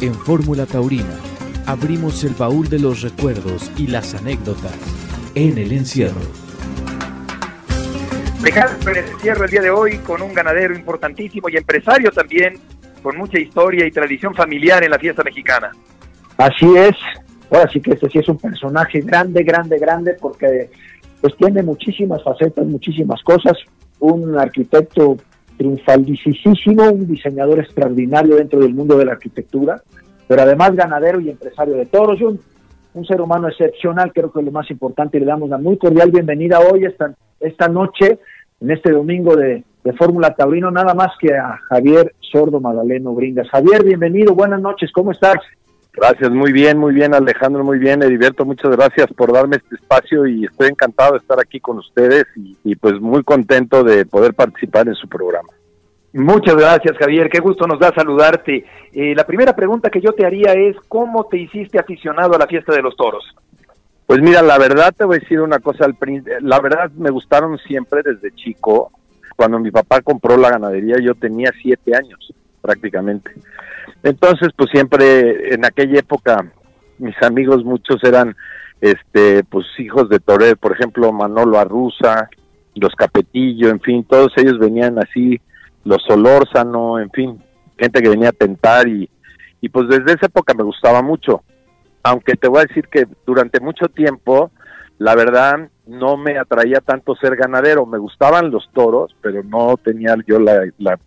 En Fórmula Taurina abrimos el baúl de los recuerdos y las anécdotas en el encierro. En el encierro el día de hoy con un ganadero importantísimo y empresario también, con mucha historia y tradición familiar en la fiesta mexicana. Así es, ahora sí que este sí es un personaje grande, grande, grande, porque pues tiene muchísimas facetas, muchísimas cosas, un arquitecto triunfalisísimo, un diseñador extraordinario dentro del mundo de la arquitectura, pero además ganadero y empresario de toros, y un, ser humano excepcional, creo que es lo más importante, le damos la muy cordial bienvenida hoy, esta, esta noche, en este domingo de, de Fórmula Taurino, nada más que a Javier Sordo Magdaleno Bringas. Javier, bienvenido, buenas noches, ¿cómo estás? Gracias, muy bien, muy bien Alejandro, muy bien Heriberto, muchas gracias por darme este espacio y estoy encantado de estar aquí con ustedes y, pues muy contento de poder participar en su programa. Muchas gracias Javier, qué gusto nos da saludarte. Eh, la primera pregunta que yo te haría es, ¿cómo te hiciste aficionado a la fiesta de los toros? Pues mira, la verdad te voy a decir una cosa, la verdad me gustaron siempre desde chico. Cuando mi papá compró la ganadería yo tenía siete años prácticamente. Entonces, pues siempre en aquella época mis amigos muchos eran este pues hijos de Toré, por ejemplo, Manolo Arruza, los Capetillo, en fin, todos ellos venían así, los Solórzano, en fin, gente que venía a tentar y, y pues desde esa época me gustaba mucho. Aunque te voy a decir que durante mucho tiempo, la verdad, no me atraía tanto ser ganadero, me gustaban los toros, pero no tenía yo la, la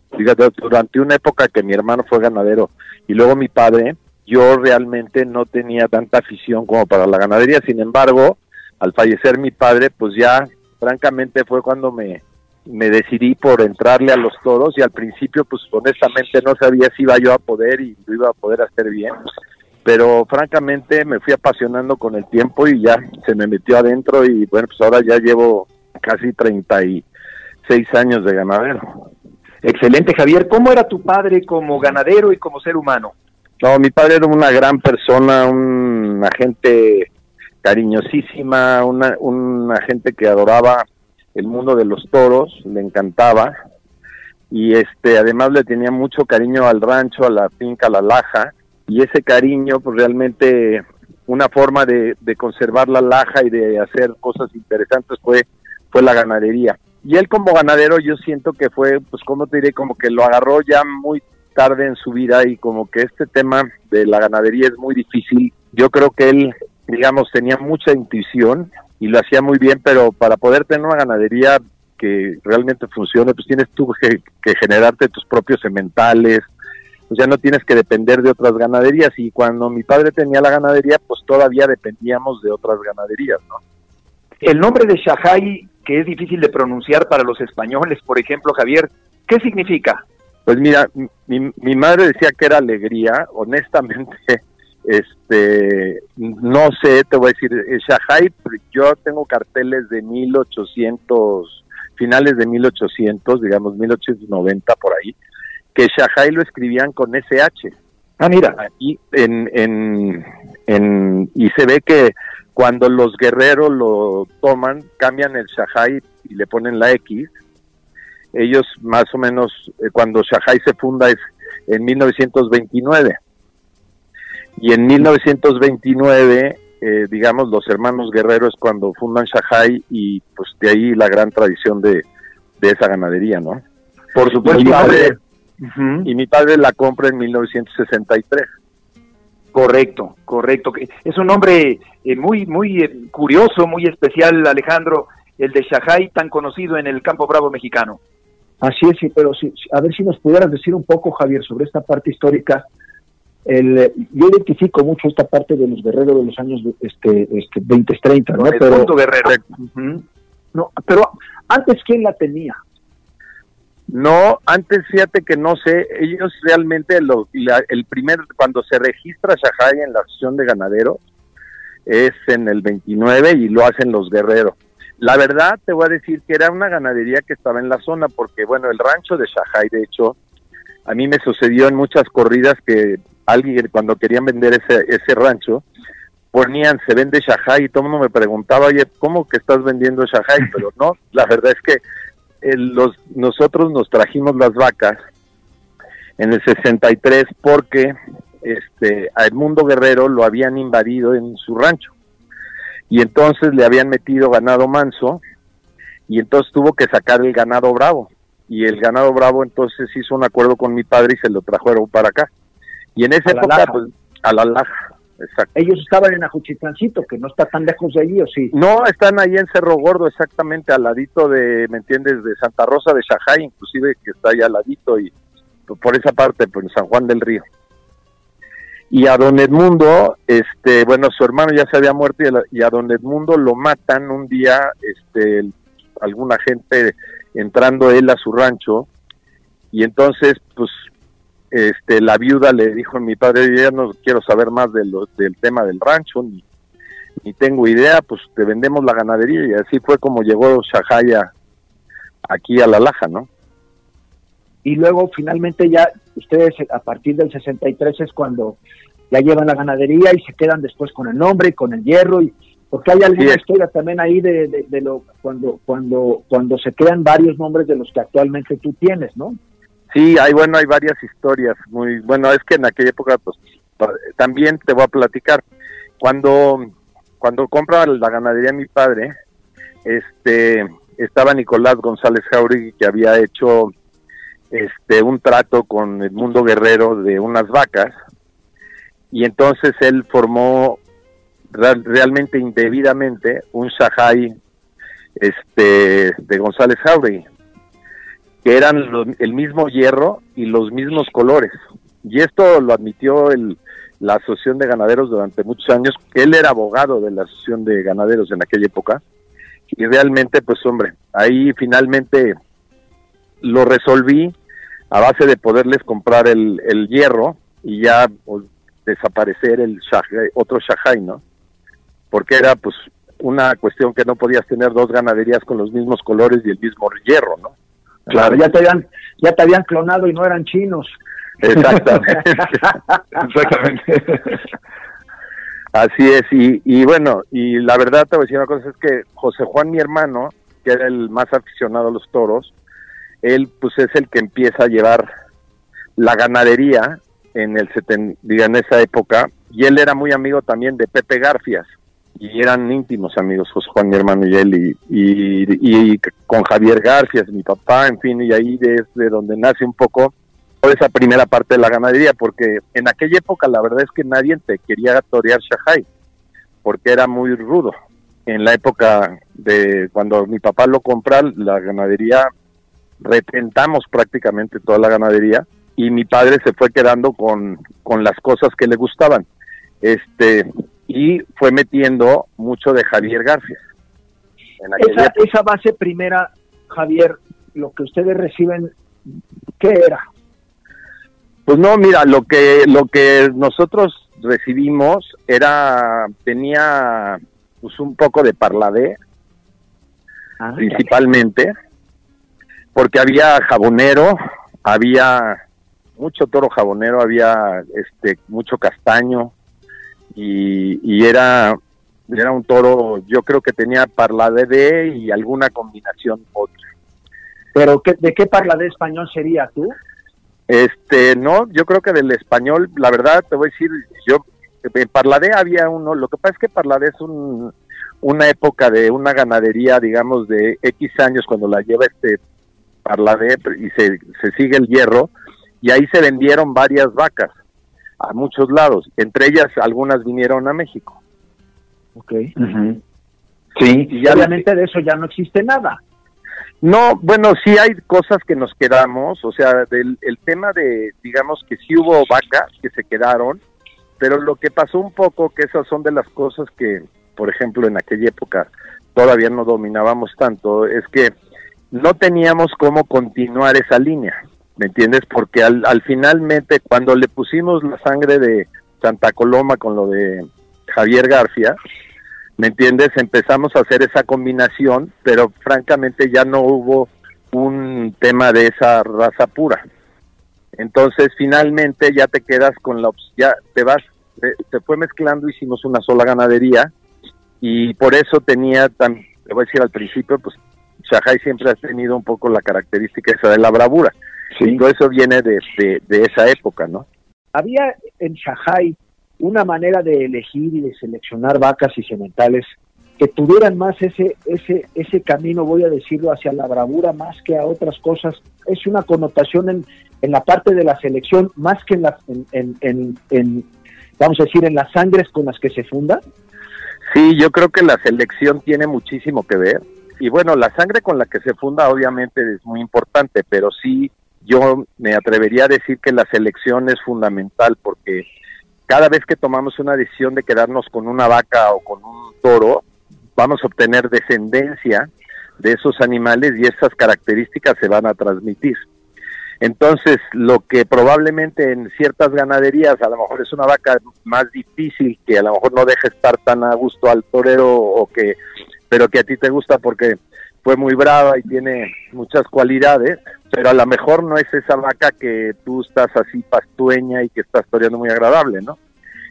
durante una época que mi hermano fue ganadero y luego mi padre, yo realmente no tenía tanta afición como para la ganadería, sin embargo, al fallecer mi padre, pues ya francamente fue cuando me, me decidí por entrarle a los toros y al principio pues honestamente no sabía si iba yo a poder y lo iba a poder hacer bien pero francamente me fui apasionando con el tiempo y ya se me metió adentro y bueno, pues ahora ya llevo casi 36 años de ganadero. Excelente, Javier. ¿Cómo era tu padre como ganadero y como ser humano? No, mi padre era una gran persona, una gente cariñosísima, una, una gente que adoraba el mundo de los toros, le encantaba y este además le tenía mucho cariño al rancho, a la finca, a la laja y ese cariño, pues realmente una forma de, conservar la laja y de hacer cosas interesantes fue, fue la ganadería. Y él como ganadero yo siento que fue, pues como te diré, como que lo agarró ya muy tarde en su vida y como que este tema de la ganadería es muy difícil. Yo creo que él, digamos, tenía mucha intuición y lo hacía muy bien, pero para poder tener una ganadería que realmente funcione, pues tienes tú que, que generarte tus propios sementales, pues ya no tienes que depender de otras ganaderías y cuando mi padre tenía la ganadería pues todavía dependíamos de otras ganaderías, ¿no? El nombre de Shahai, que es difícil de pronunciar para los españoles, por ejemplo, Javier, ¿qué significa? Pues mira, mi, mi madre decía que era alegría, honestamente, este, no sé, te voy a decir, eh, Shahai, yo tengo carteles de 1800, finales de 1800, digamos 1890 por ahí, que Shahai lo escribían con SH. Ah, mira. Aquí en, en, en, y se ve que cuando los guerreros lo toman, cambian el Shahai y le ponen la X. Ellos más o menos, eh, cuando Shahai se funda es en 1929. Y en 1929, eh, digamos, los hermanos guerreros cuando fundan Shahai y pues de ahí la gran tradición de, de esa ganadería, ¿no? Por supuesto y mi padre la compra en 1963. Correcto, correcto. Es un nombre eh, muy, muy eh, curioso, muy especial, Alejandro, el de Shahai, tan conocido en el campo bravo mexicano. Así es, sí, pero sí, a ver si nos pudieras decir un poco, Javier, sobre esta parte histórica. El, yo identifico mucho esta parte de los guerreros de los años este, este 20, 30, ¿no? pero, guerrero. no, pero antes, ¿quién la tenía? No, antes fíjate que no sé, ellos realmente lo, el primer, cuando se registra Shahai en la acción de ganaderos, es en el 29 y lo hacen los guerreros. La verdad te voy a decir que era una ganadería que estaba en la zona, porque bueno, el rancho de Shahai, de hecho, a mí me sucedió en muchas corridas que alguien cuando querían vender ese, ese rancho, ponían se vende Shahai y todo el mundo me preguntaba, oye, ¿cómo que estás vendiendo Shahai? Pero no, la verdad es que los, nosotros nos trajimos las vacas en el 63 porque este, a Edmundo Guerrero lo habían invadido en su rancho. Y entonces le habían metido ganado manso y entonces tuvo que sacar el ganado bravo. Y el ganado bravo entonces hizo un acuerdo con mi padre y se lo trajeron para acá. Y en esa época, pues, a la laja, exacto. Ellos estaban en Ajuchitlancito, que no está tan lejos de allí, ¿o sí? No, están ahí en Cerro Gordo, exactamente al ladito de, ¿me entiendes?, de Santa Rosa de Shajay, inclusive, que está allá al ladito, y por esa parte, pues San Juan del Río. Y a don Edmundo, este, bueno, su hermano ya se había muerto y a, don Edmundo lo matan un día, este, alguna gente entrando él a su rancho, y entonces, pues, este, la viuda le dijo a mi padre, ya no quiero saber más de lo, del tema del rancho, ni, ni tengo idea, pues te vendemos la ganadería, y así fue como llegó Shahaya aquí a La Laja, ¿no? y luego finalmente ya ustedes a partir del 63 es cuando ya llevan la ganadería y se quedan después con el nombre y con el hierro y porque hay alguna historia también ahí de, de, lo cuando cuando cuando se crean varios nombres de los que actualmente tú tienes, ¿no? Sí, hay bueno, hay varias historias muy bueno, es que en aquella época pues también te voy a platicar. Cuando cuando compra la ganadería mi padre, este estaba Nicolás González Jauregui que había hecho este un trato con el mundo guerrero de unas vacas y entonces él formó realmente indebidamente un Shahai este de González Jauregui que eran el mismo hierro y los mismos colores y esto lo admitió el, la asociación de ganaderos durante muchos años él era abogado de la asociación de ganaderos en aquella época y realmente pues hombre ahí finalmente lo resolví a base de poderles comprar el, hierro y ya pues, desaparecer el otro Shahai, ¿no? Porque era pues una cuestión que no podías tener dos ganaderías con los mismos colores y el mismo hierro, ¿no? Claro, ya te habían, ya te habían clonado y no eran chinos. Exactamente. Exactamente. Así es, y, y bueno, y la verdad te voy a decir una cosa, es que José Juan, mi hermano, que era el más aficionado a los toros, él pues es el que empieza a llevar la ganadería en el en esa época y él era muy amigo también de Pepe Garfias y eran íntimos amigos José Juan mi hermano y él y, con Javier Garfias mi papá en fin y ahí es de donde nace un poco toda esa primera parte de la ganadería porque en aquella época la verdad es que nadie te quería torear Shahai porque era muy rudo en la época de cuando mi papá lo compra la ganadería retentamos prácticamente toda la ganadería y mi padre se fue quedando con, con las cosas que le gustaban. Este, y fue metiendo mucho de Javier García. Esa, esa base primera, Javier, lo que ustedes reciben, ¿qué era? Pues no, mira, lo que lo que nosotros recibimos era tenía pues un poco de parladé ah, principalmente porque había jabonero, había mucho toro jabonero, había este mucho castaño y, era era un toro, yo creo que tenía parladé y alguna combinación otra. ¿Pero qué, de qué parladé español sería tú? Este, no, yo creo que del español, la verdad te voy a decir, yo en Parladé había uno, lo que pasa es que Parladé es un, una época de una ganadería, digamos, de X años cuando la lleva este Parladé y se, se sigue el hierro y ahí se vendieron varias vacas a muchos lados, entre ellas algunas vinieron a México. Ok. Sí. Y obviamente de eso ya no existe nada. No, bueno, sí hay cosas que nos quedamos, o sea, del el tema de, digamos que sí hubo vacas que se quedaron, pero lo que pasó un poco, que esas son de las cosas que, por ejemplo, en aquella época todavía no dominábamos tanto, es que no teníamos cómo continuar esa línea, ¿me entiendes? Porque al, al finalmente cuando le pusimos la sangre de Santa Coloma con lo de Javier García, ¿me entiendes? Empezamos a hacer esa combinación, pero francamente ya no hubo un tema de esa raza pura. Entonces finalmente ya te quedas con la ya te vas, se fue mezclando, hicimos una sola ganadería y por eso tenía tan, te voy a decir al principio, pues Shahai siempre ha tenido un poco la característica esa de la bravura. Sí. Todo eso viene de, de, esa época, ¿no? había en Shanghai una manera de elegir y de seleccionar vacas y sementales que tuvieran más ese ese ese camino, voy a decirlo, hacia la bravura más que a otras cosas. Es una connotación en, en la parte de la selección más que en, la, en, en, en, vamos a decir, en las sangres con las que se funda. Sí, yo creo que la selección tiene muchísimo que ver. Y bueno, la sangre con la que se funda obviamente es muy importante, pero sí yo me atrevería a decir que la selección es fundamental porque cada vez que tomamos una decisión de quedarnos con una vaca o con un toro, vamos a obtener descendencia de esos animales y esas características se van a transmitir. Entonces, lo que probablemente en ciertas ganaderías a lo mejor es una vaca más difícil, que a lo mejor no deja estar tan a gusto al torero o que pero que a ti te gusta porque fue muy brava y tiene muchas cualidades, pero a lo mejor no es esa vaca que tú estás así pastueña y que estás toreando muy agradable, ¿no?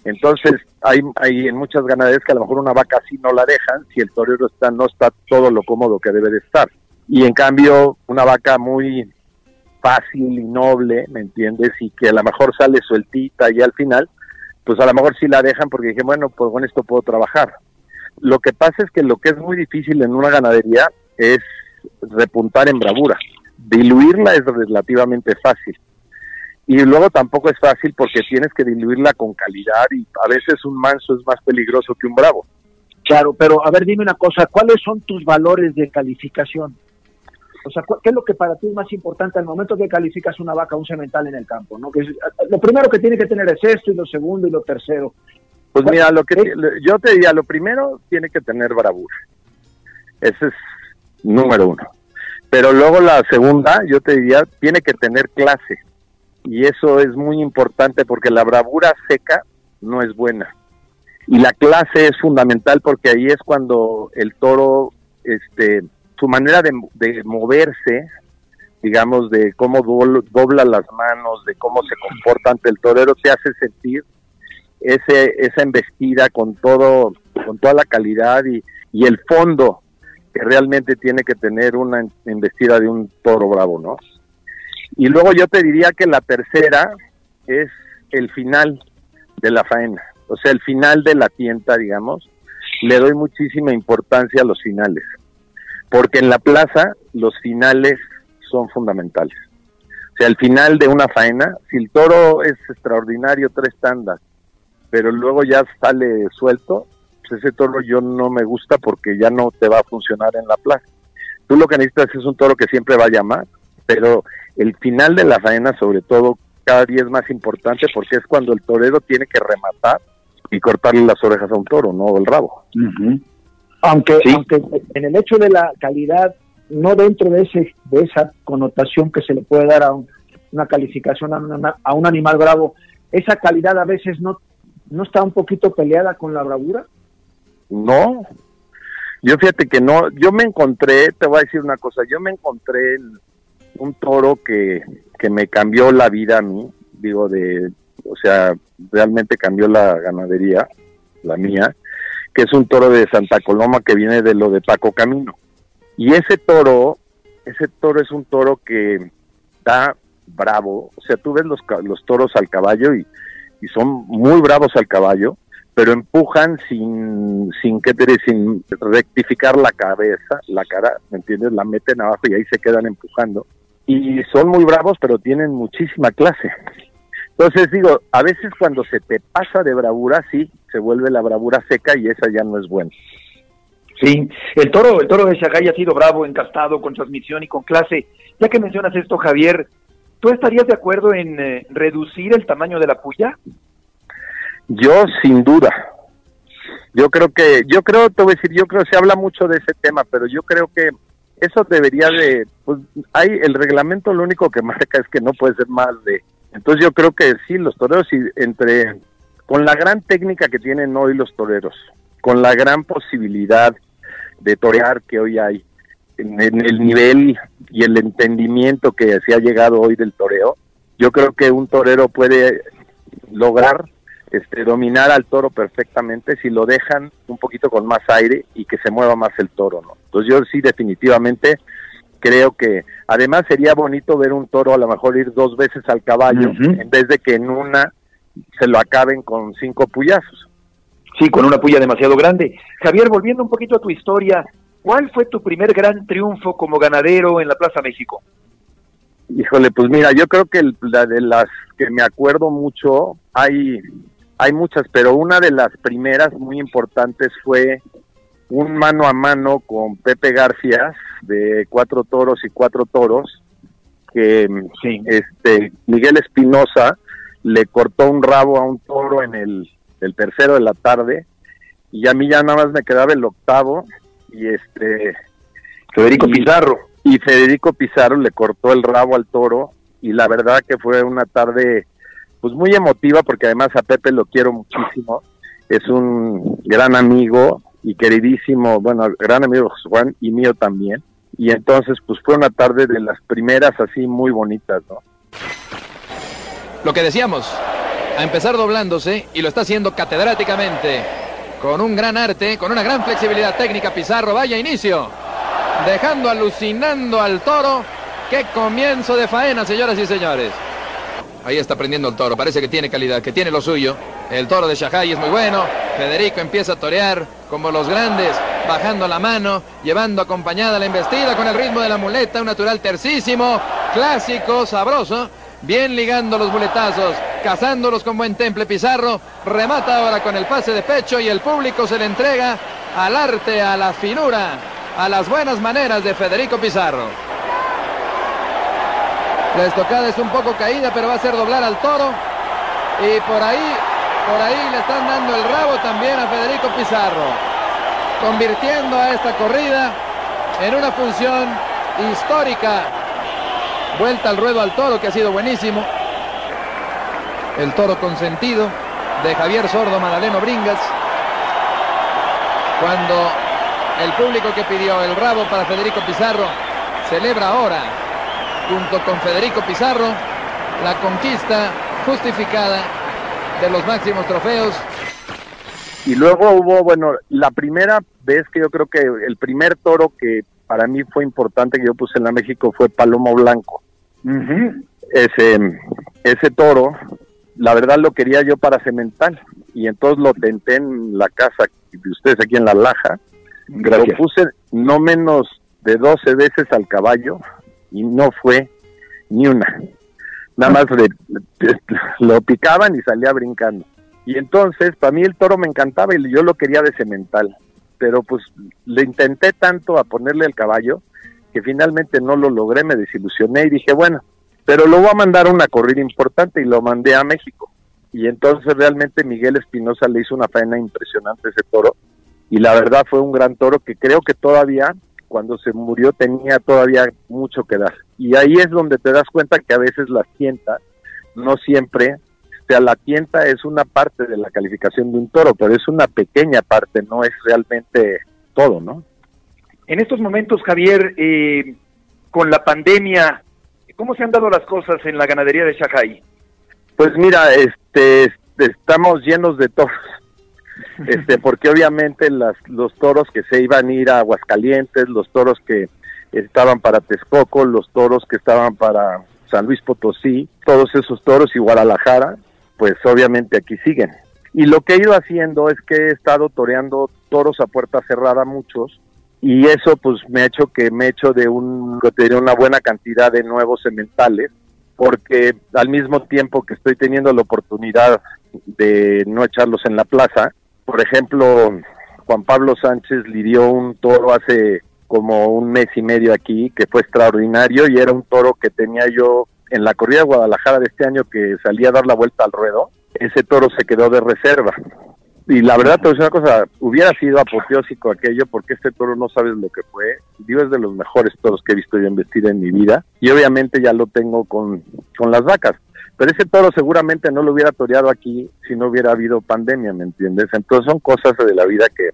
Entonces, hay, hay en muchas ganaderías que a lo mejor una vaca así no la dejan si el torero está, no está todo lo cómodo que debe de estar. Y en cambio, una vaca muy fácil y noble, ¿me entiendes? Y que a lo mejor sale sueltita y al final, pues a lo mejor sí la dejan porque dije, bueno, pues con esto puedo trabajar. Lo que pasa es que lo que es muy difícil en una ganadería es repuntar en bravura. Diluirla es relativamente fácil. Y luego tampoco es fácil porque tienes que diluirla con calidad y a veces un manso es más peligroso que un bravo. Claro, pero a ver, dime una cosa, ¿cuáles son tus valores de calificación? O sea, ¿qué es lo que para ti es más importante al momento que calificas una vaca, un cemental en el campo? ¿no? Que lo primero que tiene que tener es esto y lo segundo y lo tercero. Pues mira, lo que yo te diría, lo primero tiene que tener bravura. Ese es número uno. Pero luego la segunda, yo te diría, tiene que tener clase. Y eso es muy importante porque la bravura seca no es buena. Y la clase es fundamental porque ahí es cuando el toro, este, su manera de, de moverse, digamos, de cómo dobla las manos, de cómo se comporta ante el torero, te hace sentir ese, esa embestida con todo, con toda la calidad y, y el fondo que realmente tiene que tener una embestida de un toro bravo, ¿no? Y luego yo te diría que la tercera es el final de la faena, o sea, el final de la tienta, digamos, le doy muchísima importancia a los finales, porque en la plaza los finales son fundamentales. O sea, el final de una faena, si el toro es extraordinario, tres tandas, pero luego ya sale suelto, ese toro yo no me gusta porque ya no te va a funcionar en la plaza. Tú lo que necesitas es un toro que siempre va a llamar, pero el final de la faena sobre todo cada día es más importante porque es cuando el torero tiene que rematar y cortarle las orejas a un toro, no el rabo. aunque, aunque en el hecho de la calidad, no dentro de ese de esa connotación que se le puede dar a una calificación a, a un animal bravo, esa calidad a veces no ¿no está un poquito peleada con la bravura? No, yo fíjate que no, yo me encontré, te voy a decir una cosa, yo me encontré un toro que, que me cambió la vida a mí, digo, de, o sea, realmente cambió la ganadería, la mía, que es un toro de Santa Coloma que viene de lo de Paco Camino. Y ese toro, ese toro es un toro que da bravo, o sea, tú ves los, los toros al caballo y y son muy bravos al caballo, pero empujan sin, sin, ¿qué te sin rectificar la cabeza, la cara, ¿me entiendes? La meten abajo y ahí se quedan empujando. Y son muy bravos, pero tienen muchísima clase. Entonces digo, a veces cuando se te pasa de bravura, sí, se vuelve la bravura seca y esa ya no es buena. Sí, el toro, el toro de Shagay ha sido bravo, encastado, con transmisión y con clase. Ya que mencionas esto, Javier, ¿Tú estarías de acuerdo en eh, reducir el tamaño de la puya? Yo sin duda. Yo creo que, yo creo, te voy a decir, yo creo que se habla mucho de ese tema, pero yo creo que eso debería de, pues hay, el reglamento lo único que marca es que no puede ser más de, entonces yo creo que sí, los toreros, entre, con la gran técnica que tienen hoy los toreros, con la gran posibilidad de torear que hoy hay, en, el nivel y el entendimiento que se ha llegado hoy del toreo, yo creo que un torero puede lograr este, dominar al toro perfectamente si lo dejan un poquito con más aire y que se mueva más el toro, ¿no? Entonces yo sí definitivamente creo que además sería bonito ver un toro a lo mejor ir dos veces al caballo en vez de que en una se lo acaben con cinco puyazos. Sí, con una puya demasiado grande. Javier, volviendo un poquito a tu historia, ¿cuál fue tu primer gran triunfo como ganadero en la Plaza México? Híjole, pues mira, yo creo que la de las que me acuerdo mucho, hay, hay muchas, pero una de las primeras muy importantes fue un mano a mano con Pepe García de cuatro toros y cuatro toros, que este Miguel Espinosa le cortó un rabo a un toro en el, el, tercero de la tarde y a mí ya nada más me quedaba el octavo y este Federico Pizarro. y Federico Pizarro le cortó el rabo al toro y la verdad que fue una tarde pues muy emotiva porque además a Pepe lo quiero muchísimo es un gran amigo y queridísimo, bueno, gran amigo Juan y mío también. Y entonces, pues fue una tarde de las primeras así muy bonitas, ¿no? Lo que decíamos, a empezar doblándose y lo está haciendo catedráticamente, con un gran arte, con una gran flexibilidad técnica, Pizarro, vaya inicio, dejando alucinando al toro. Qué comienzo de faena, señoras y señores. Ahí está prendiendo el toro, parece que tiene calidad, que tiene lo suyo. El toro de Shahai es muy bueno. Federico empieza a torear como los grandes, bajando la mano, llevando acompañada la embestida con el ritmo de la muleta, un natural tercísimo, clásico, sabroso. Bien ligando los muletazos, cazándolos con buen temple Pizarro. Remata ahora con el pase de pecho y el público se le entrega al arte, a la finura, a las buenas maneras de Federico Pizarro. La estocada es un poco caída, pero va a hacer doblar al toro. Y por ahí por ahí le están dando el rabo también a Federico Pizarro, convirtiendo a esta corrida en una función histórica. Vuelta al ruedo al toro que ha sido buenísimo. El toro consentido de Javier Sordo Madaleno Bringas. Cuando el público que pidió el rabo para Federico Pizarro celebra ahora, junto con Federico Pizarro, la conquista justificada de los máximos trofeos. Y luego hubo, bueno, la primera vez que yo creo que el primer toro que para mí fue importante que yo puse en la México fue Palomo Blanco. Ese ese toro, la verdad lo quería yo para cemental y entonces lo tenté en la casa de ustedes aquí en La Laja. Lo puse no menos de 12 veces al caballo y no fue ni una nada más lo picaban y salía brincando. Y entonces, para mí el toro me encantaba y yo lo quería de cemental, pero pues le intenté tanto a ponerle el caballo que finalmente no lo logré, me desilusioné y dije, bueno, pero lo voy a mandar a una corrida importante y lo mandé a México. Y entonces realmente Miguel Espinosa le hizo una faena impresionante ese toro y la verdad fue un gran toro que creo que todavía cuando se murió tenía todavía mucho que dar. Y ahí es donde te das cuenta que a veces la tienta no siempre, o sea, la tienta es una parte de la calificación de un toro, pero es una pequeña parte, no es realmente todo, ¿no? En estos momentos, Javier, eh, con la pandemia, ¿cómo se han dado las cosas en la ganadería de Shanghai? Pues mira, este, estamos llenos de toros este, porque obviamente las, los toros que se iban a ir a Aguascalientes, los toros que estaban para Texcoco, los toros que estaban para San Luis Potosí, todos esos toros y Guadalajara, pues obviamente aquí siguen. Y lo que he ido haciendo es que he estado toreando toros a puerta cerrada muchos y eso pues me ha hecho que me he hecho de un de una buena cantidad de nuevos sementales porque al mismo tiempo que estoy teniendo la oportunidad de no echarlos en la plaza, por ejemplo, Juan Pablo Sánchez lidió un toro hace como un mes y medio aquí que fue extraordinario y era un toro que tenía yo en la corrida de Guadalajara de este año que salía a dar la vuelta al ruedo. Ese toro se quedó de reserva. Y la verdad, te voy a decir una cosa, hubiera sido apoteósico aquello porque este toro no sabes lo que fue. Dios es de los mejores toros que he visto yo investir en mi vida y obviamente ya lo tengo con, con las vacas pero ese toro seguramente no lo hubiera toreado aquí si no hubiera habido pandemia, ¿me entiendes? Entonces son cosas de la vida que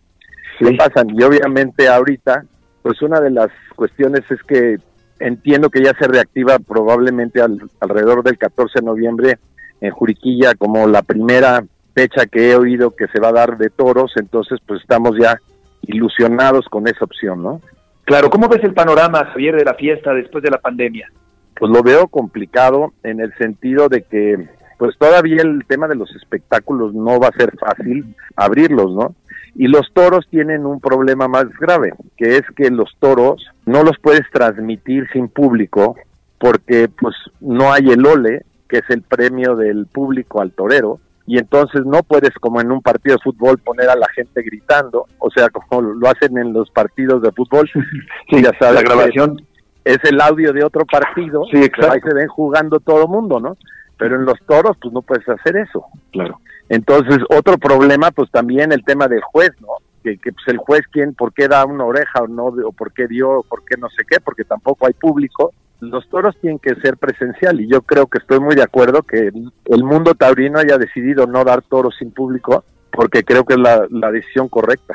pasan y obviamente ahorita, pues una de las cuestiones es que entiendo que ya se reactiva probablemente alrededor del 14 de noviembre en Juriquilla como la primera fecha que he oído que se va a dar de toros, entonces pues estamos ya ilusionados con esa opción, ¿no? Claro, ¿cómo ves el panorama, Javier, de la fiesta después de la pandemia? Pues lo veo complicado en el sentido de que pues todavía el tema de los espectáculos no va a ser fácil abrirlos, ¿no? Y los toros tienen un problema más grave, que es que los toros no los puedes transmitir sin público porque pues no hay el ole, que es el premio del público al torero, y entonces no puedes como en un partido de fútbol poner a la gente gritando, o sea, como lo hacen en los partidos de fútbol. sí, ya sabes, la grabación es el audio de otro partido, sí, exacto. ahí se ven jugando todo el mundo, ¿no? Pero en los toros pues no puedes hacer eso. Claro. Entonces, otro problema pues también el tema del juez, ¿no? Que, que pues el juez quién por qué da una oreja o no o por qué dio o por qué no sé qué, porque tampoco hay público los toros tienen que ser presencial y yo creo que estoy muy de acuerdo que el mundo taurino haya decidido no dar toros sin público porque creo que es la, decisión correcta.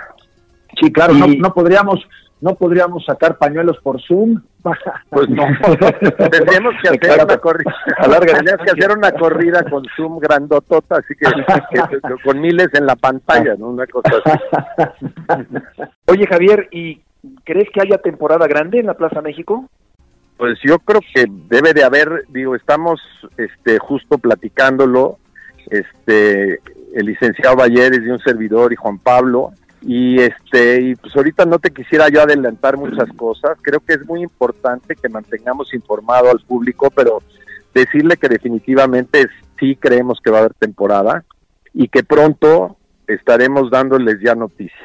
Sí, claro, no, no podríamos no podríamos sacar pañuelos por Zoom. Pues no, tendríamos que hacer una corrida, tendríamos que hacer una corrida con Zoom grandotota, así que, con miles en la pantalla, ¿no? Una cosa así. Oye Javier, ¿y crees que haya temporada grande en la Plaza México? Pues yo creo que debe de haber, digo, estamos este justo platicándolo, este el licenciado Valleres y un servidor y Juan Pablo y este y pues ahorita no te quisiera yo adelantar muchas cosas, creo que es muy importante que mantengamos informado al público, pero decirle que definitivamente sí creemos que va a haber temporada y que pronto estaremos dándoles ya noticias.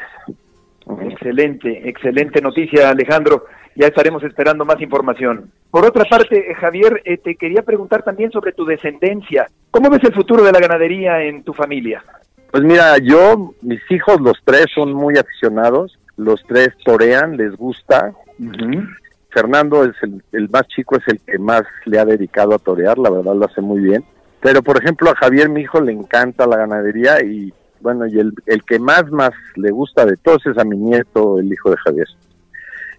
Excelente, excelente noticia, Alejandro ya estaremos esperando más información. Por otra parte, eh, Javier, eh, te quería preguntar también sobre tu descendencia. ¿Cómo ves el futuro de la ganadería en tu familia? Pues mira, yo, mis hijos, los tres son muy aficionados, los tres torean, les gusta. Fernando es el, el, más chico, es el que más le ha dedicado a torear, la verdad lo hace muy bien. Pero por ejemplo a Javier, mi hijo, le encanta la ganadería y bueno, y el, el que más, más le gusta de todos es a mi nieto, el hijo de Javier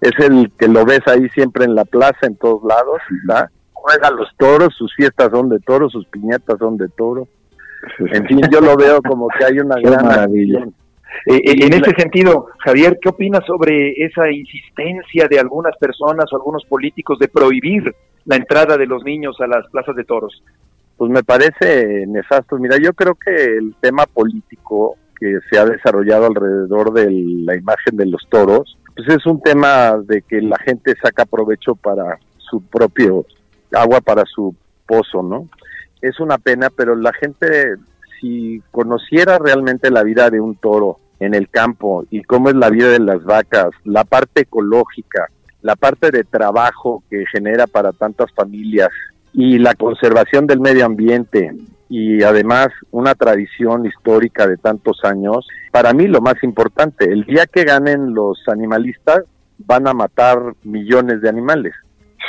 es el que lo ves ahí siempre en la plaza, en todos lados, ¿verdad? Juega los toros, sus fiestas son de toro, sus piñatas son de toro. En fin, yo lo veo como que hay una gran maravilla. Eh, eh, en este sentido, Javier, ¿qué opinas sobre esa insistencia de algunas personas o algunos políticos de prohibir la entrada de los niños a las plazas de toros? Pues me parece nefasto. Mira, yo creo que el tema político que se ha desarrollado alrededor de la imagen de los toros pues es un tema de que la gente saca provecho para su propio agua, para su pozo, ¿no? Es una pena, pero la gente, si conociera realmente la vida de un toro en el campo y cómo es la vida de las vacas, la parte ecológica, la parte de trabajo que genera para tantas familias y la conservación del medio ambiente y además una tradición histórica de tantos años. Para mí lo más importante, el día que ganen los animalistas van a matar millones de animales.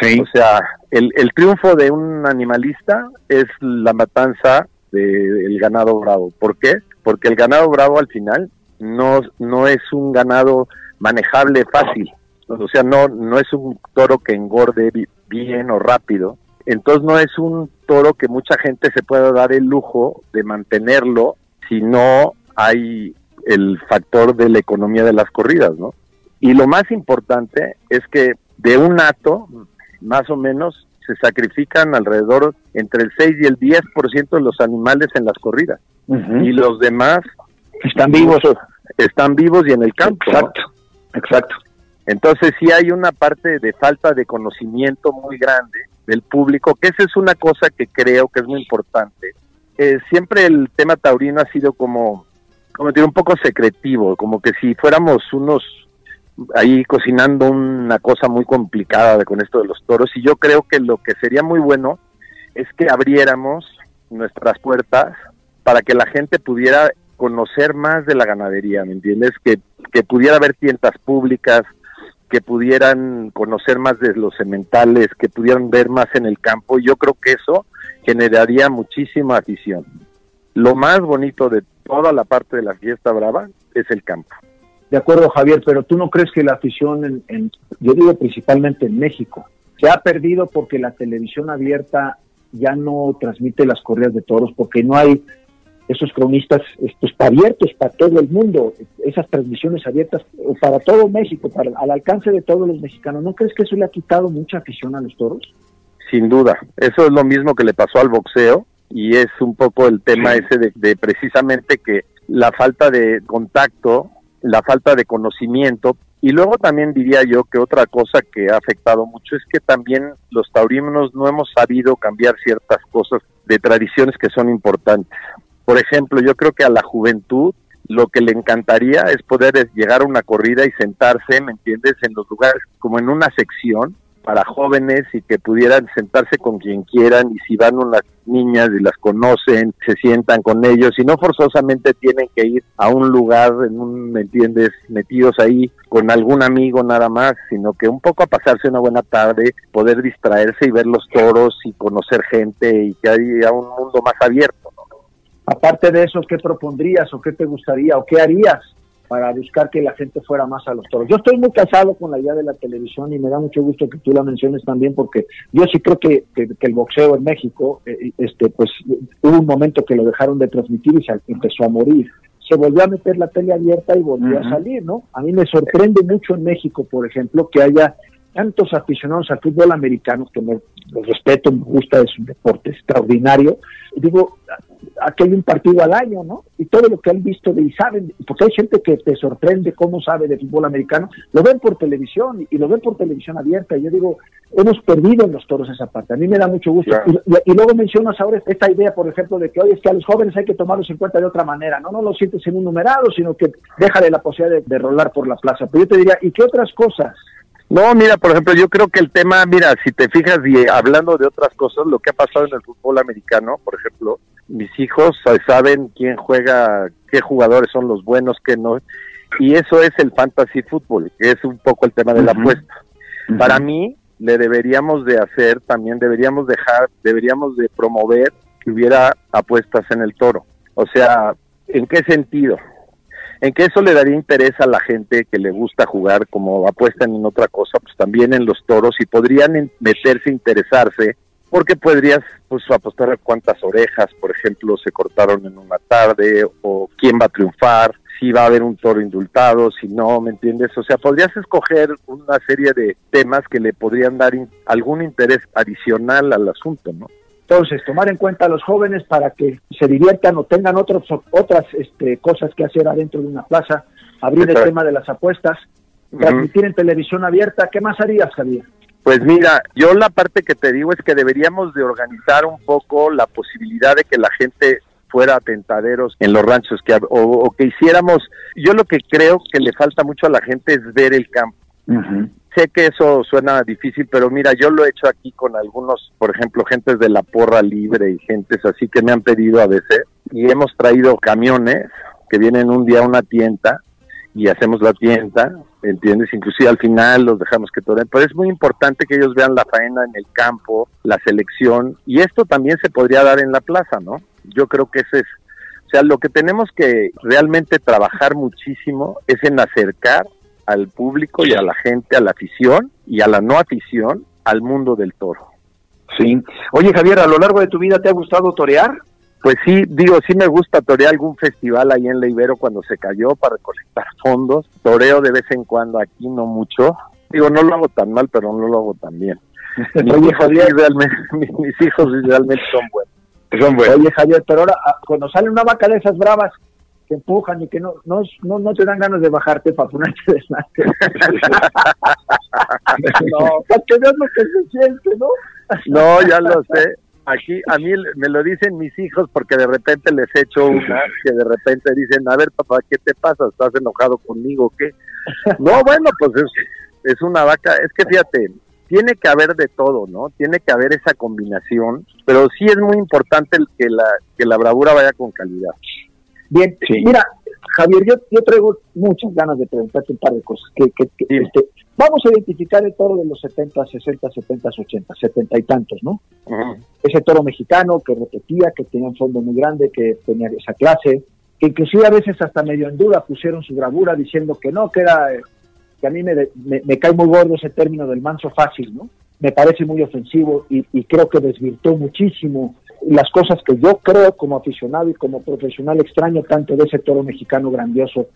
Sí. O sea, el, el triunfo de un animalista es la matanza del ganado bravo. ¿Por qué? Porque el ganado bravo al final no, no es un ganado manejable fácil. O sea, no, no es un toro que engorde bien o rápido, entonces no es un toro que mucha gente se pueda dar el lujo de mantenerlo si no hay el factor de la economía de las corridas, ¿no? Y lo más importante es que de un ato, más o menos, se sacrifican alrededor entre el 6 y el 10% de los animales en las corridas. Y los demás están vivos. Están vivos y en el campo. Exacto, exacto. Entonces sí hay una parte de falta de conocimiento muy grande del público, que esa es una cosa que creo que es muy importante. Eh, siempre el tema taurino ha sido como, como decir, un poco secretivo, como que si fuéramos unos ahí cocinando una cosa muy complicada con esto de los toros, y yo creo que lo que sería muy bueno es que abriéramos nuestras puertas para que la gente pudiera conocer más de la ganadería, ¿me entiendes? Que, que pudiera haber tiendas públicas, que pudieran conocer más de los sementales, que pudieran ver más en el campo. Yo creo que eso generaría muchísima afición. Lo más bonito de toda la parte de la fiesta brava es el campo. De acuerdo, Javier, pero tú no crees que la afición, en, yo digo principalmente en México, se ha perdido porque la televisión abierta ya no transmite las corridas de toros, porque no hay esos cronistas estos abiertos para todo el mundo, esas transmisiones abiertas para todo México, para, al alcance de todos los mexicanos. ¿No crees que eso le ha quitado mucha afición a los toros? Sin duda, eso es lo mismo que le pasó al boxeo y es un poco el tema ese de, de precisamente que la falta de contacto, la falta de conocimiento y luego también diría yo que otra cosa que ha afectado mucho es que también los taurinos no hemos sabido cambiar ciertas cosas de tradiciones que son importantes. Por ejemplo, yo creo que a la juventud lo que le encantaría es poder llegar a una corrida y sentarse, ¿me entiendes?, en los lugares como en una sección para jóvenes y que pudieran sentarse con quien quieran y si van unas niñas y las conocen, se sientan con ellos y no forzosamente tienen que ir a un lugar, en un, ¿me entiendes?, metidos ahí con algún amigo nada más, sino que un poco a pasarse una buena tarde, poder distraerse y ver los toros y conocer gente y que haya un mundo más abierto. Aparte de eso, ¿qué propondrías o qué te gustaría o qué harías para buscar que la gente fuera más a los toros. Yo estoy muy casado con la idea de la televisión y me da mucho gusto que tú la menciones también porque yo sí creo que, el boxeo en México, eh, este, pues hubo un momento que lo dejaron de transmitir y se empezó a morir. Se volvió a meter la tele abierta y volvió a salir, ¿no? A mí me sorprende mucho en México, por ejemplo, que haya tantos aficionados al fútbol americano, que me los respeto, me gusta, es un deporte extraordinario. Digo, aquí hay un partido al año, ¿no? Y todo lo que han visto de, y saben, porque hay gente que te sorprende cómo sabe de fútbol americano, lo ven por televisión y lo ven por televisión abierta. Y yo digo, hemos perdido en los toros esa parte. A mí me da mucho gusto. Y, luego mencionas ahora esta idea, por ejemplo, de que hoy es que a los jóvenes hay que tomarlos en cuenta de otra manera. No, no los sientes en un numerado, sino que déjale la posibilidad de, de rolar por la plaza. Pero yo te diría, ¿y qué otras cosas? No, mira, por ejemplo, yo creo que el tema, mira, si te fijas y hablando de otras cosas, lo que ha pasado en el fútbol americano, por ejemplo, mis hijos saben quién juega, qué jugadores son los buenos, qué no, y eso es el fantasy fútbol, que es un poco el tema de la apuesta. Para mí, le deberíamos de hacer, también deberíamos dejar, deberíamos de promover que hubiera apuestas en el toro. O sea, ¿en qué sentido? En que eso le daría interés a la gente que le gusta jugar como apuestan en otra cosa, pues también en los toros y podrían meterse, interesarse, porque podrías pues apostar a cuántas orejas, por ejemplo, se cortaron en una tarde o quién va a triunfar, si va a haber un toro indultado, si no, ¿me entiendes? O sea, podrías escoger una serie de temas que le podrían dar algún interés adicional al asunto, ¿no? Entonces, tomar en cuenta a los jóvenes para que se diviertan o tengan otros, otras este, cosas que hacer adentro de una plaza, abrir el tema de las apuestas, transmitir en televisión abierta. ¿Qué más harías, Javier? Pues mira, yo la parte que te digo es que deberíamos de organizar un poco la posibilidad de que la gente fuera a tentaderos en los ranchos que o, que hiciéramos yo lo que creo que le falta mucho a la gente es ver el campo sé que eso suena difícil, pero mira, yo lo he hecho aquí con algunos, por ejemplo, gentes de la porra libre y gentes así que me han pedido a veces y hemos traído camiones que vienen un día a una tienda y hacemos la tienda, ¿entiendes? Inclusive al final los dejamos que toren, pero es muy importante que ellos vean la faena en el campo, la selección, y esto también se podría dar en la plaza, ¿no? Yo creo que ese es, o sea, lo que tenemos que realmente trabajar muchísimo es en acercar al público y a la gente, a la afición y a la no afición al mundo del toro. Sí. Oye, Javier, ¿a lo largo de tu vida te ha gustado torear? Pues sí, digo, sí me gusta torear algún festival ahí en La Ibero cuando se cayó para recolectar fondos. Toreo de vez en cuando aquí, no mucho. Digo, no lo hago tan mal, pero no lo hago tan bien. mis, hijos, realmente, mis, hijos realmente son buenos. Son buenos. Oye, Javier, pero ahora, ah, cuando sale una vaca de esas bravas, que empujan y que no, no, no, no te dan ganas de bajarte para ponerte delante. no, para que veas lo que se siente, ¿no? no, ya lo sé. Aquí a mí me lo dicen mis hijos porque de repente les echo una que de repente dicen, a ver papá, ¿qué te pasa? ¿Estás enojado conmigo? ¿Qué? No, bueno, pues es, es una vaca, es que fíjate, tiene que haber de todo, ¿no? Tiene que haber esa combinación, pero sí es muy importante el que la que la bravura vaya con calidad. Bien, mira, Javier, yo, yo traigo muchas ganas de preguntarte un par de cosas. Que, este, vamos a identificar el toro de los 70, 60, 70, 80, 70 y tantos, ¿no? Ese toro mexicano que repetía, que tenía un fondo muy grande, que tenía esa clase, que inclusive a veces hasta medio en duda pusieron su bravura diciendo que no, que era, que a mí me, me, cae muy gordo ese término del manso fácil, ¿no? Me parece muy ofensivo y, y creo que desvirtó muchísimo las cosas que yo creo como aficionado y como profesional extraño tanto de ese toro mexicano grandioso,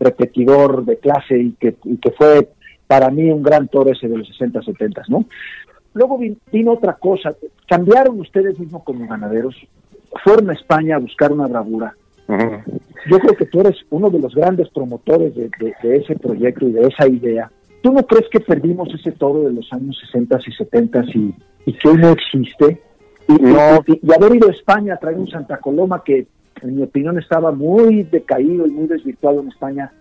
repetidor de clase y que, que fue para mí un gran toro ese de los 60, 70, ¿no? Luego vino otra cosa, cambiaron ustedes mismos como ganaderos. fueron a España a buscar una bravura. Yo creo que tú eres uno de los grandes promotores de, ese proyecto y de esa idea. ¿Tú no crees que perdimos ese toro de los años 60 y 70 y, y que hoy no existe? Y, no. y, haber ido a España a traer un Santa Coloma que, en mi opinión, estaba muy decaído y muy desvirtuado en España.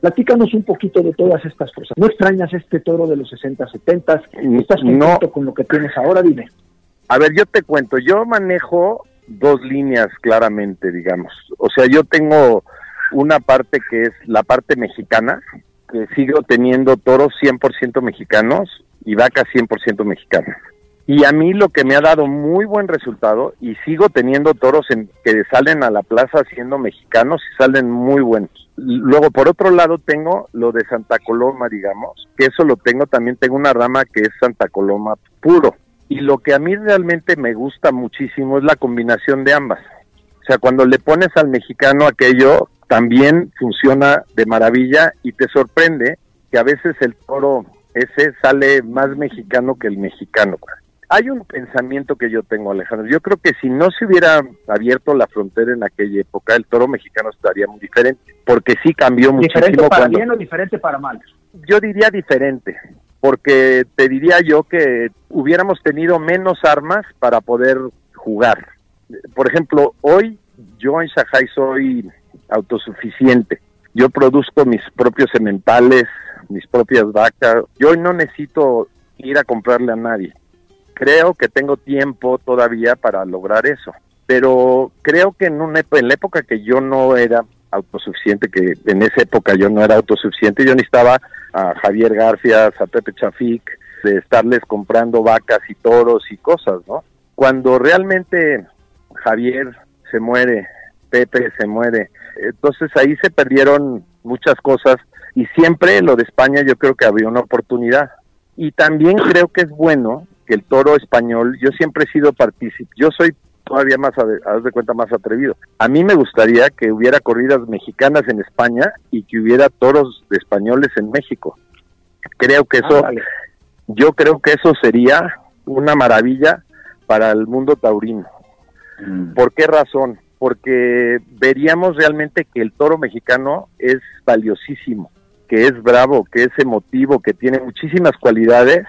Platícanos un poquito de todas estas cosas. ¿No extrañas este toro de los 60, 70? ¿Estás contento con lo que tienes ahora? Dime. A ver, yo te cuento. Yo manejo dos líneas claramente, digamos. O sea, yo tengo una parte que es la parte mexicana, que sigo teniendo toros 100% mexicanos y vacas 100% mexicanas. Y a mí lo que me ha dado muy buen resultado, y sigo teniendo toros en, que salen a la plaza siendo mexicanos y salen muy buenos. Luego, por otro lado, tengo lo de Santa Coloma, digamos, que eso lo tengo, también tengo una rama que es Santa Coloma puro. Y lo que a mí realmente me gusta muchísimo es la combinación de ambas. O sea, cuando le pones al mexicano aquello, también funciona de maravilla y te sorprende que a veces el toro ese sale más mexicano que el mexicano hay un pensamiento que yo tengo, Alejandro. Yo creo que si no se hubiera abierto la frontera en aquella época, el toro mexicano estaría muy diferente, porque sí cambió muchísimo. ¿Diferente para bien o diferente para mal? Yo diría diferente, porque te diría yo que hubiéramos tenido menos armas para poder jugar. Por ejemplo, hoy yo en Shanghai soy autosuficiente. Yo produzco mis propios sementales, mis propias vacas. Yo hoy no necesito ir a comprarle a nadie creo que tengo tiempo todavía para lograr eso. Pero creo que en, una, en la época que yo no era autosuficiente, que en esa época yo no era autosuficiente, yo necesitaba a Javier García, a Pepe Chafik, de estarles comprando vacas y toros y cosas, ¿no? Cuando realmente Javier se muere, Pepe se muere, entonces ahí se perdieron muchas cosas y siempre lo de España yo creo que había una oportunidad. Y también creo que es bueno que el toro español, yo siempre he sido partícipe, yo soy todavía más, a de cuenta, más atrevido. A mí me gustaría que hubiera corridas mexicanas en España y que hubiera toros de españoles en México. Creo que eso, ah, yo creo que eso sería una maravilla para el mundo taurino. Mm. ¿Por qué razón? Porque veríamos realmente que el toro mexicano es valiosísimo, que es bravo, que es emotivo, que tiene muchísimas cualidades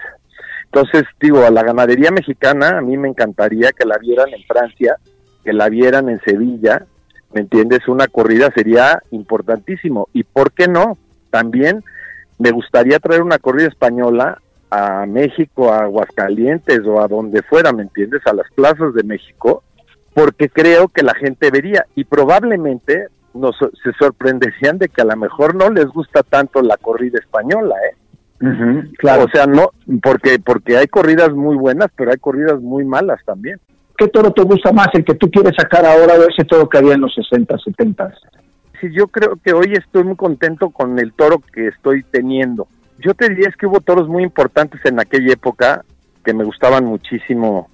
entonces, digo, a la ganadería mexicana a mí me encantaría que la vieran en Francia, que la vieran en Sevilla, ¿me entiendes? Una corrida sería importantísimo. ¿Y por qué no? También me gustaría traer una corrida española a México, a Aguascalientes o a donde fuera, ¿me entiendes? A las plazas de México, porque creo que la gente vería y probablemente nos, se sorprenderían de que a lo mejor no les gusta tanto la corrida española, ¿eh? Claro. O sea, no, porque, porque hay corridas muy buenas, pero hay corridas muy malas también. ¿Qué toro te gusta más, el que tú quieres sacar ahora o ese toro que había en los 60, 70? Sí, yo creo que hoy estoy muy contento con el toro que estoy teniendo. Yo te diría es que hubo toros muy importantes en aquella época que me gustaban muchísimo.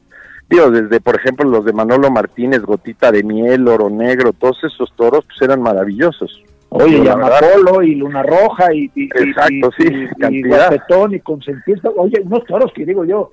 Digo, desde por ejemplo los de Manolo Martínez, Gotita de Miel, Oro Negro, todos esos toros pues eran maravillosos. Oye, y Amapolo y Luna Roja y, y, Exacto, y, sí, y, Guapetón y Consentista. Oye, unos toros que digo yo,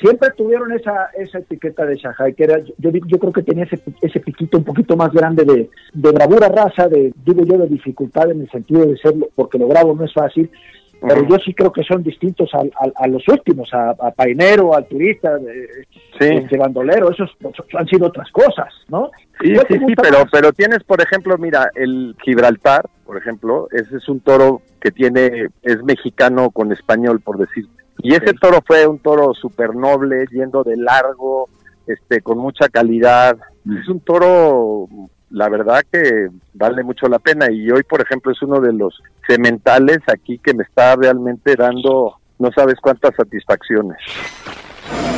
siempre tuvieron esa esa etiqueta de Shanghai, que era, yo, yo creo que tenía ese, ese piquito un poquito más grande de, de bravura raza, de, digo yo, de dificultad en el sentido de serlo, porque lo bravo no es fácil, pero yo sí creo que son distintos a, a, los últimos, a, a, Painero, al turista, de, de, bandolero, esos, han sido otras cosas, ¿no? Sí, sí, sí, pero, pero tienes, por ejemplo, mira, el Gibraltar, por ejemplo, ese es un toro que tiene, es mexicano con español, por decirte. Y ese toro fue un toro súper noble, yendo de largo, este, con mucha calidad. Mm. Es un toro la verdad que vale mucho la pena y hoy por ejemplo es uno de los cementales aquí que me está realmente dando no sabes cuántas satisfacciones.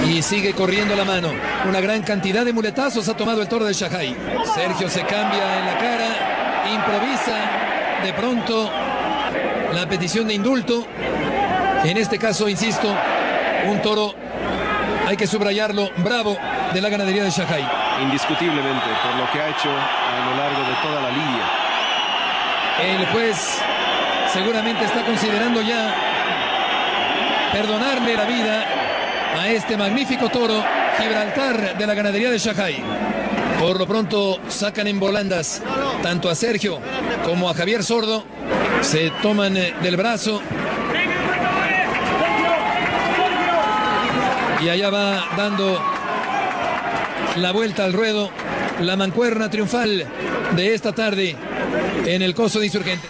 Y sigue corriendo la mano. Una gran cantidad de muletazos ha tomado el toro de Shanghai. Sergio se cambia en la cara, improvisa de pronto la petición de indulto. En este caso, insisto, un toro, hay que subrayarlo, bravo de la ganadería de Shanghai. Indiscutiblemente, por lo que ha hecho a lo largo de toda la línea. El juez seguramente está considerando ya perdonarle la vida a este magnífico toro Gibraltar de la ganadería de Shanghai. Por lo pronto sacan en volandas tanto a Sergio como a Javier Sordo. Se toman eh, del brazo. Y allá va dando la vuelta al ruedo la mancuerna triunfal de esta tarde en el coso de Insurgente.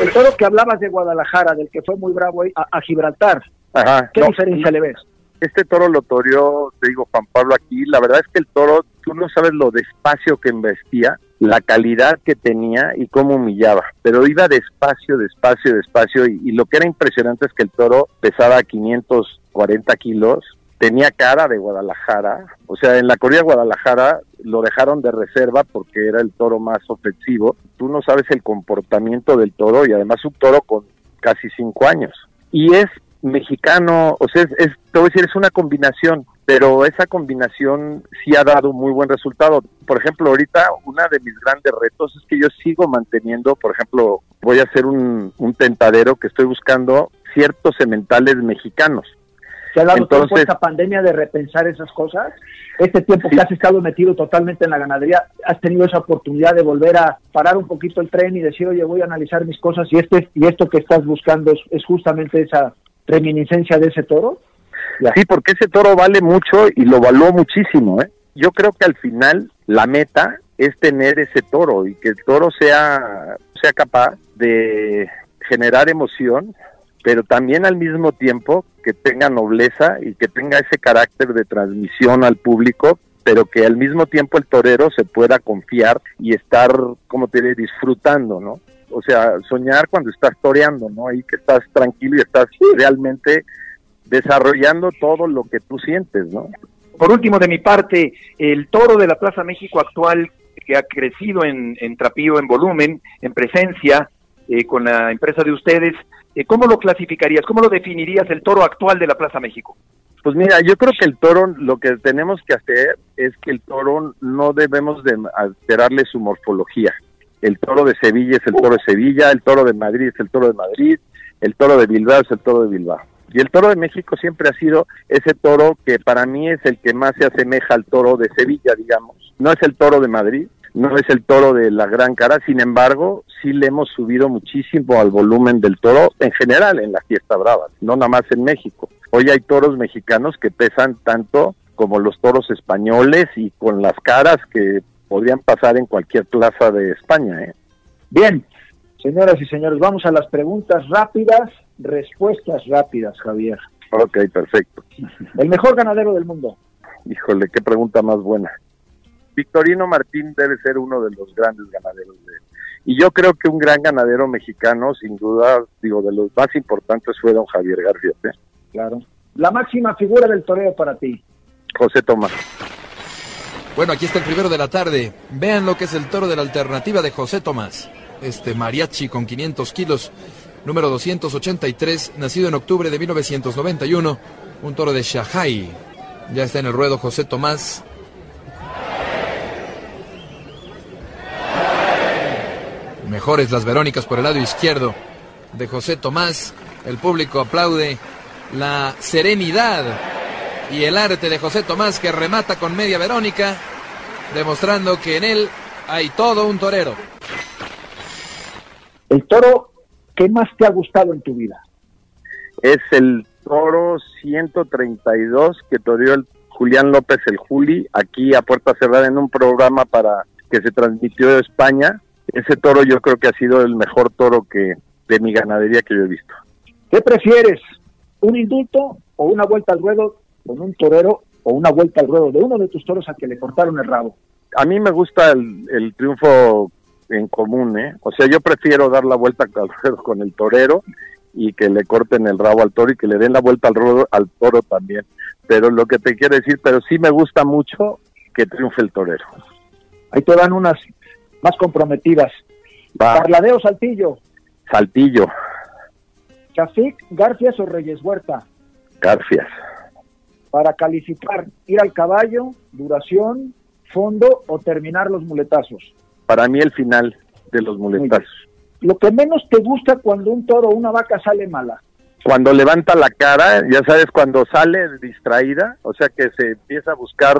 El toro que hablabas de Guadalajara, del que fue muy bravo a, a Gibraltar, Ajá. ¿qué no, diferencia le ves? Este toro lo toreó, te digo, Juan Pablo aquí. La verdad es que el toro, tú no sabes lo despacio que embestía, la calidad que tenía y cómo humillaba. Pero iba despacio, despacio, despacio. Y, y lo que era impresionante es que el toro pesaba 540 kilos, tenía cara de Guadalajara. O sea, en la corrida de Guadalajara lo dejaron de reserva porque era el toro más ofensivo. Tú no sabes el comportamiento del toro y además un toro con casi cinco años. Y es mexicano, o sea, es, es, te voy a decir, es una combinación, pero esa combinación sí ha dado muy buen resultado. Por ejemplo, ahorita una de mis grandes retos es que yo sigo manteniendo, por ejemplo, voy a hacer un tentadero que estoy buscando ciertos sementales mexicanos. ¿Te ha dado Entonces- tiempo esta pandemia de repensar esas cosas? Este tiempo Sí. que has estado metido totalmente en la ganadería, ¿has tenido esa oportunidad de volver a parar un poquito el tren y decir, oye, voy a analizar mis cosas y este y esto que estás buscando es, es justamente esa reminiscencia de ese toro? Ya. Sí, porque ese toro vale mucho y lo valuó muchísimo. ¿eh? Yo creo que al final la meta es tener ese toro y que el toro sea, sea capaz de generar emoción, pero también al mismo tiempo que tenga nobleza y que tenga ese carácter de transmisión al público, pero que al mismo tiempo el torero se pueda confiar y estar, como te diré, disfrutando, ¿no? O sea, soñar cuando estás toreando, ¿no? Ahí que estás tranquilo y estás realmente desarrollando todo lo que tú sientes, ¿no? Por último, de mi parte, el toro de la Plaza México actual, que ha crecido en, en trapío, en volumen, en presencia, eh, con la empresa de ustedes, eh, ¿cómo lo clasificarías? ¿Cómo lo definirías el toro actual de la Plaza México? Pues mira, yo creo que el toro, lo que tenemos que hacer es que el toro no debemos de alterarle su morfología. El toro de Sevilla es el toro de Sevilla, el toro de Madrid es el toro de Madrid, el toro de Bilbao es el toro de Bilbao. Y el toro de México siempre ha sido ese toro que para mí es el que más se asemeja al toro de Sevilla, digamos. No es el toro de Madrid, no es el toro de la gran cara, sin embargo, sí le hemos subido muchísimo al volumen del toro en general en la fiesta brava, no nada más en México. Hoy hay toros mexicanos que pesan tanto como los toros españoles y con las caras que podrían pasar en cualquier plaza de España. ¿eh? Bien, señoras y señores, vamos a las preguntas rápidas, respuestas rápidas, Javier. Ok, perfecto. El mejor ganadero del mundo. Híjole, qué pregunta más buena. Victorino Martín debe ser uno de los grandes ganaderos de y yo creo que un gran ganadero mexicano, sin duda, digo, de los más importantes fue don Javier García, ¿eh? Claro. La máxima figura del toreo para ti. José Tomás. Bueno, aquí está el primero de la tarde. Vean lo que es el toro de la alternativa de José Tomás. Este mariachi con 500 kilos, número 283, nacido en octubre de 1991. Un toro de Shanghai. Ya está en el ruedo José Tomás. Mejores las Verónicas por el lado izquierdo de José Tomás. El público aplaude la serenidad y el arte de José Tomás que remata con media Verónica, demostrando que en él hay todo un torero. El toro que más te ha gustado en tu vida. Es el toro 132 que toreó el Julián López el Juli aquí a puerta cerrada en un programa para que se transmitió de España. Ese toro yo creo que ha sido el mejor toro que de mi ganadería que yo he visto. ¿Qué prefieres? ¿Un indulto o una vuelta al ruedo con un torero o una vuelta al ruedo de uno de tus toros a que le cortaron el rabo? A mí me gusta el, el triunfo en común, ¿eh? O sea, yo prefiero dar la vuelta al ruedo con el torero y que le corten el rabo al toro y que le den la vuelta al, ruedo, al toro también. Pero lo que te quiero decir, pero sí me gusta mucho que triunfe el torero. Ahí te dan unas más comprometidas. Va, Parladeo Saltillo, Saltillo, Chafik, Garfias o Reyes Huerta. Garfias. Para calificar, ir al caballo, duración, fondo o terminar los muletazos. Para mí el final de los muletazos. Lo que menos te gusta cuando un toro o una vaca sale mala. Cuando levanta la cara, ya sabes, cuando sale distraída, o sea que se empieza a buscar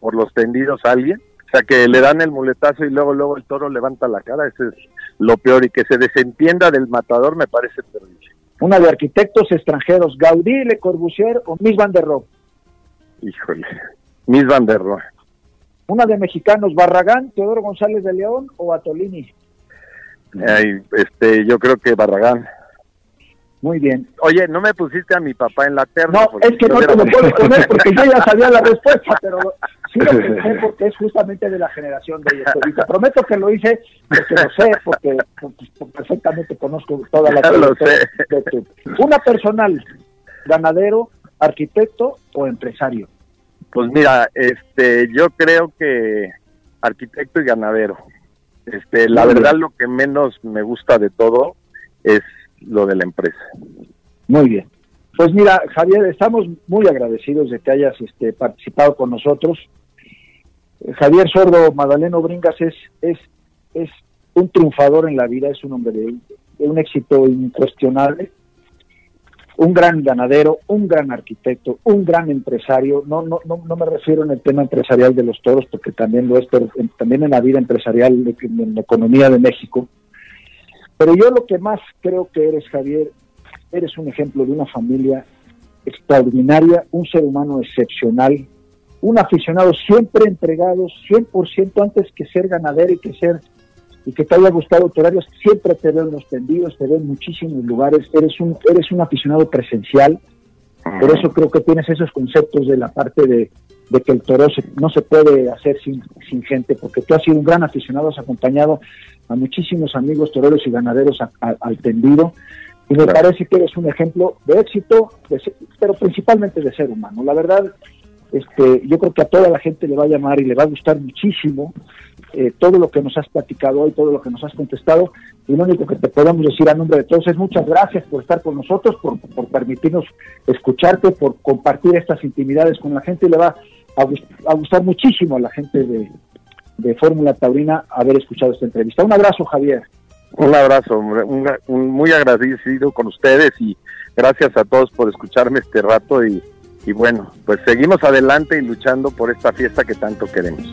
por los tendidos a alguien. Sea, que le dan el muletazo y luego, luego el toro levanta la cara. Eso es lo peor. Y que se desentienda del matador me parece terrible. Una de arquitectos extranjeros, Gaudí, Le Corbusier o Miss Van der Rohe. Híjole, Miss Van der Rohe. Una de mexicanos, Barragán, Teodoro González de León o Atolini. Ay, este, yo creo que Barragán. Muy bien. Oye, no me pusiste a mi papá en la terna. No, es que no te lo puedo poner porque yo ya sabía la respuesta, pero sí lo pensé porque es justamente de la generación de ellos. Y te prometo que lo hice porque lo sé, porque, perfectamente conozco toda la de tu- Una personal, ganadero, arquitecto o empresario. Pues mira, este, yo creo que arquitecto y ganadero. Este, la Muy bien. verdad lo que menos me gusta de todo es lo de la empresa. Muy bien. Pues mira, Javier, estamos muy agradecidos de que hayas este, participado con nosotros. Javier Sordo Madaleno Bringas es, es, es un triunfador en la vida, es un hombre de, un éxito incuestionable, un gran ganadero, un gran arquitecto, un gran empresario. No, no, no, no me refiero en el tema empresarial de los toros, porque también lo es, pero también en la vida empresarial, de- en la economía de México. Pero yo lo que más creo que eres, Javier, eres un ejemplo de una familia extraordinaria, un ser humano excepcional, un aficionado siempre entregado, 100% antes que ser ganadero y que ser y que te haya gustado horarios, siempre te veo en los tendidos, te veo en muchísimos lugares, eres un eres un aficionado presencial, por eso creo que tienes esos conceptos de la parte de, de que el toro se- no se puede hacer sin, sin gente, porque tú has sido un gran aficionado, has acompañado a muchísimos amigos toreros y ganaderos a- a- al tendido, y me Claro. parece que eres un ejemplo de éxito, de ser- pero principalmente de ser humano. La verdad, este, yo creo que a toda la gente le va a llamar y le va a gustar muchísimo eh, todo lo que nos has platicado hoy, todo lo que nos has contestado, y lo único que te podemos decir a nombre de todos es muchas gracias por estar con nosotros, por, permitirnos escucharte, por compartir estas intimidades con la gente, y le va a, a gustar muchísimo a la gente de, de Fórmula Taurina haber escuchado esta entrevista. Un abrazo, Javier. Un abrazo, un, un- muy agradecido con ustedes y gracias a todos por escucharme este rato y, y bueno, pues seguimos adelante y luchando por esta fiesta que tanto queremos.